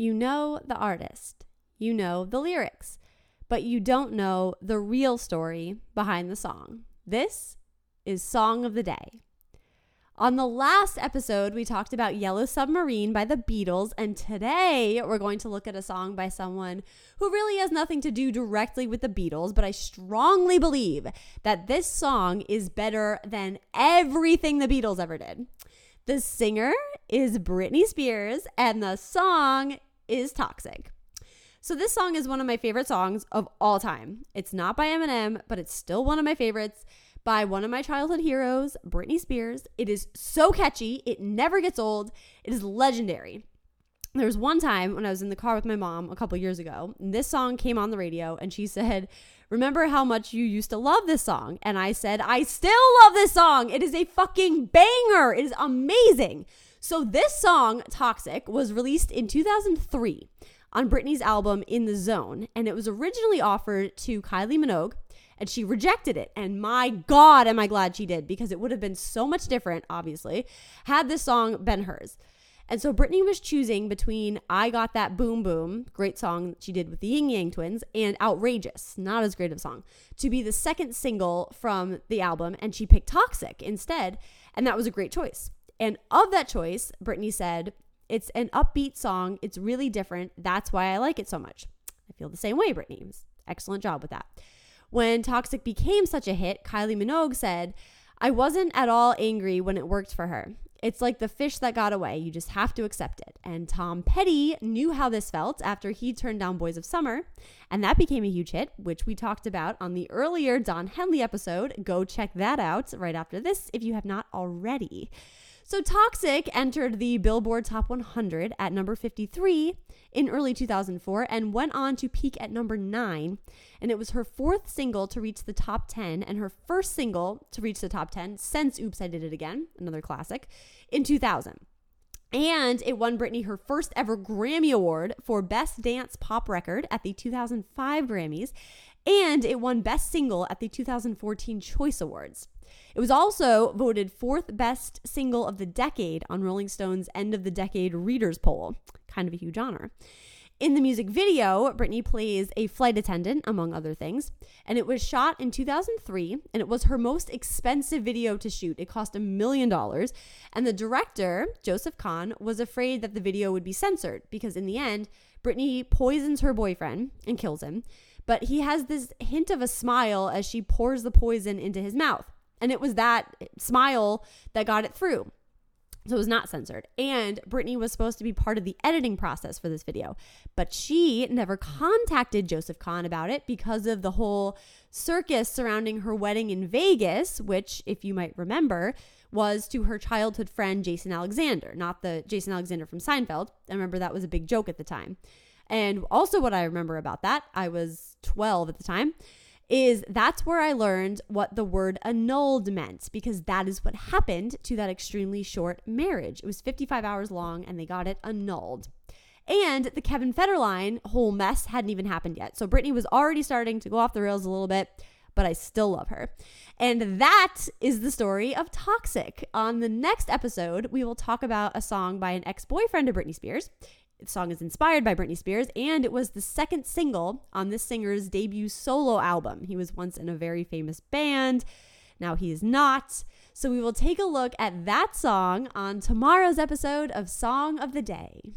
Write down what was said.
You know the artist, you know the lyrics, but you don't know the real story behind the song. This is Song of the Day. On the last episode, we talked about Yellow Submarine by the Beatles, and today we're going to look at a song by someone who really has nothing to do directly with the Beatles, but I strongly believe that this song is better than everything the Beatles ever did. The singer is Britney Spears, and the song is Toxic. So, this song is one of my favorite songs of all time. It's not by Eminem, but it's still one of my favorites by one of my childhood heroes, Britney Spears. It is so catchy, it never gets old, it is legendary. There was one time when I was in the car with my mom a couple years ago, and this song came on the radio, and she said, Remember how much you used to love this song? And I said, I still love this song. It is a fucking banger. It is amazing. So, this song, Toxic, was released in 2003 on Britney's album In the Zone, and it was originally offered to Kylie Minogue, and she rejected it. And my God, am I glad she did, because it would have been so much different, obviously, had this song been hers. And so Britney was choosing between I Got That Boom Boom, great song she did with the Ying Yang Twins, and Outrageous, not as great of a song, to be the second single from the album. And she picked Toxic instead. And that was a great choice. And of that choice, Britney said, It's an upbeat song. It's really different. That's why I like it so much. I feel the same way, Britney. Excellent job with that. When Toxic became such a hit, Kylie Minogue said, I wasn't at all angry when it worked for her. It's like the fish that got away. You just have to accept it. And Tom Petty knew how this felt after he turned down Boys of Summer. And that became a huge hit, which we talked about on the earlier Don Henley episode. Go check that out right after this if you have not already. So, Toxic entered the Billboard Top 100 at number 53 in early 2004 and went on to peak at number 9. And it was her fourth single to reach the top 10 and her first single to reach the top 10 since Oops, I Did It Again, another classic, in 2000. And it won Britney her first ever Grammy Award for Best Dance Pop Record at the 2005 Grammys. And it won Best Single at the 2014 Choice Awards. It was also voted fourth best single of the decade on Rolling Stone's End of the Decade Readers Poll. Kind of a huge honor. In the music video, Britney plays a flight attendant, among other things, and it was shot in 2003, and it was her most expensive video to shoot. It cost a million dollars, and the director, Joseph Kahn, was afraid that the video would be censored because, in the end, Britney poisons her boyfriend and kills him, but he has this hint of a smile as she pours the poison into his mouth. And it was that smile that got it through. So it was not censored. And Britney was supposed to be part of the editing process for this video, but she never contacted Joseph Kahn about it because of the whole circus surrounding her wedding in Vegas, which, if you might remember, was to her childhood friend Jason Alexander, not the Jason Alexander from Seinfeld. I remember that was a big joke at the time. And also, what I remember about that, I was 12 at the time, is that's where I learned what the word annulled meant because that is what happened to that extremely short marriage. It was 55 hours long and they got it annulled. And the Kevin Federline whole mess hadn't even happened yet. So Britney was already starting to go off the rails a little bit, but I still love her. And that is the story of Toxic. On the next episode, we will talk about a song by an ex boyfriend of Britney Spears. The song is inspired by Britney Spears, and it was the second single on this singer's debut solo album. He was once in a very famous band. Now he is not. So we will take a look at that song on tomorrow's episode of Song of the Day.